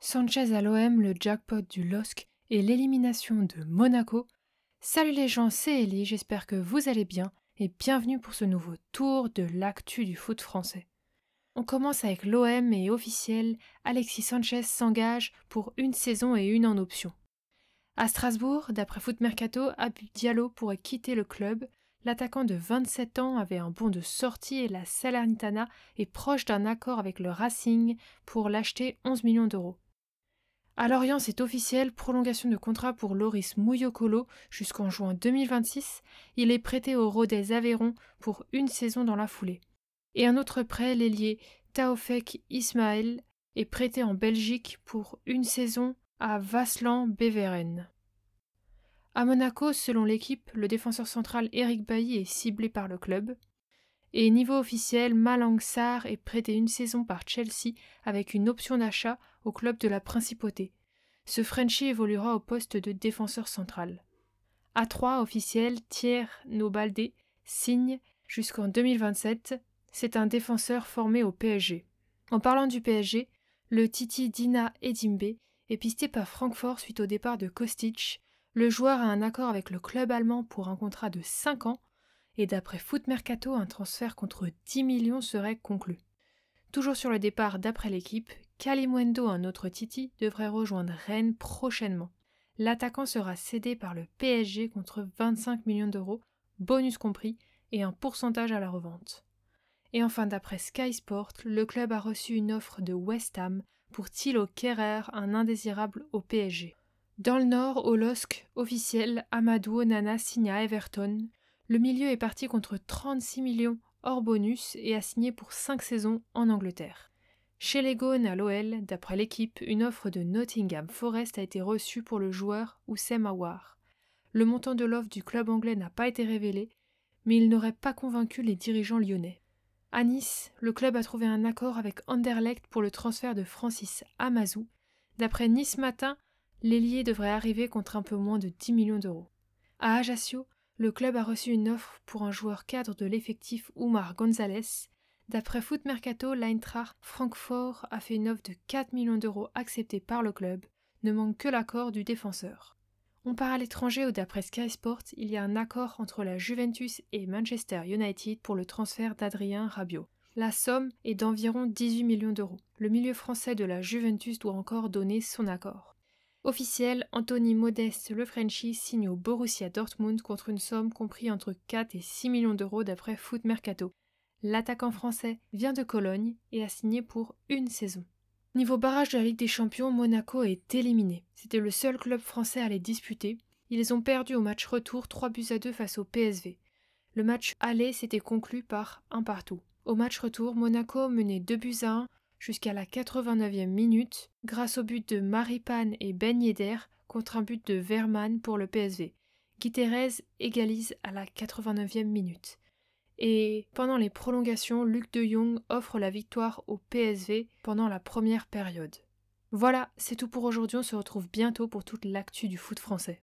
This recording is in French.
Sanchez à l'OM, le jackpot du LOSC et l'élimination de Monaco. Salut les gens, c'est Ellie, j'espère que vous allez bien et bienvenue pour ce nouveau tour de l'actu du foot français. On commence avec l'OM et officiel, Alexis Sanchez s'engage pour une saison et une en option. À Strasbourg, d'après Foot Mercato, Abib Diallo pourrait quitter le club. L'attaquant de 27 ans avait un bon de sortie et la Salernitana est proche d'un accord avec le Racing pour l'acheter 11 millions d'euros. À Lorient, c'est officiel, prolongation de contrat pour Loris Mouyokolo jusqu'en juin 2026. Il est prêté au Rodez Aveyron pour une saison dans la foulée. Et un autre prêt, l'ailier Taofek Ismaël, est prêté en Belgique pour une saison à Vaslan-Beveren. À Monaco, selon l'équipe, le défenseur central Eric Bailly est ciblé par le club. Et niveau officiel, Malang Sarr est prêté une saison par Chelsea avec une option d'achat au club de la Principauté. Ce Frenchie évoluera au poste de défenseur central. À 3 officiel, Thierry Nobalde signe jusqu'en 2027. C'est un défenseur formé au PSG. En parlant du PSG, le Titi Dina Edimbe est pisté par Francfort suite au départ de Kostic. Le joueur a un accord avec le club allemand pour un contrat de 5 ans et d'après Foot Mercato, un transfert contre 10 millions serait conclu. Toujours sur le départ d'après l'équipe, Kalimwendo, un autre Titi, devrait rejoindre Rennes prochainement. L'attaquant sera cédé par le PSG contre 25 millions d'euros, bonus compris, et un pourcentage à la revente. Et enfin, d'après Sky Sport, le club a reçu une offre de West Ham pour Thilo Kerrer, un indésirable au PSG. Dans le nord, au LOSC, officiel, Amadou Onana signe à Everton. Le milieu est parti contre 36 millions hors bonus et a signé pour 5 saisons en Angleterre. Chez les à l'OL, d'après l'équipe, une offre de Nottingham Forest a été reçue pour le joueur Oussem Aouar. Le montant de l'offre du club anglais n'a pas été révélé, mais il n'aurait pas convaincu les dirigeants lyonnais. À Nice, le club a trouvé un accord avec Anderlecht pour le transfert de Francis Amazou. D'après Nice Matin, l'ailier devrait arriver contre un peu moins de 10 millions d'euros. À Ajaccio, le club a reçu une offre pour un joueur cadre de l'effectif Oumar Gonzalez. D'après Foot Mercato, l'Eintracht Francfort a fait une offre de 4 millions d'euros acceptée par le club. Ne manque que l'accord du défenseur. On part à l'étranger où d'après Sky Sport, il y a un accord entre la Juventus et Manchester United pour le transfert d'Adrien Rabiot. La somme est d'environ 18 millions d'euros. Le milieu français de la Juventus doit encore donner son accord. Officiel, Anthony Modeste, le Frenchie, signe au Borussia Dortmund contre une somme comprise entre 4 et 6 millions d'euros d'après Foot Mercato. L'attaquant français vient de Cologne et a signé pour une saison. Niveau barrage de la Ligue des Champions, Monaco est éliminé. C'était le seul club français à les disputer. Ils ont perdu au match retour 3 buts à 2 face au PSV. Le match aller s'était conclu par un partout. Au match retour, Monaco menait 2 buts à 1 jusqu'à la 89e minute grâce au but de Maripane et Ben contre un but de Verman pour le PSV. Thérèse égalise à la 89e minute. Et pendant les prolongations, Luc de Jong offre la victoire au PSV pendant la première période. Voilà, c'est tout pour aujourd'hui, on se retrouve bientôt pour toute l'actu du foot français.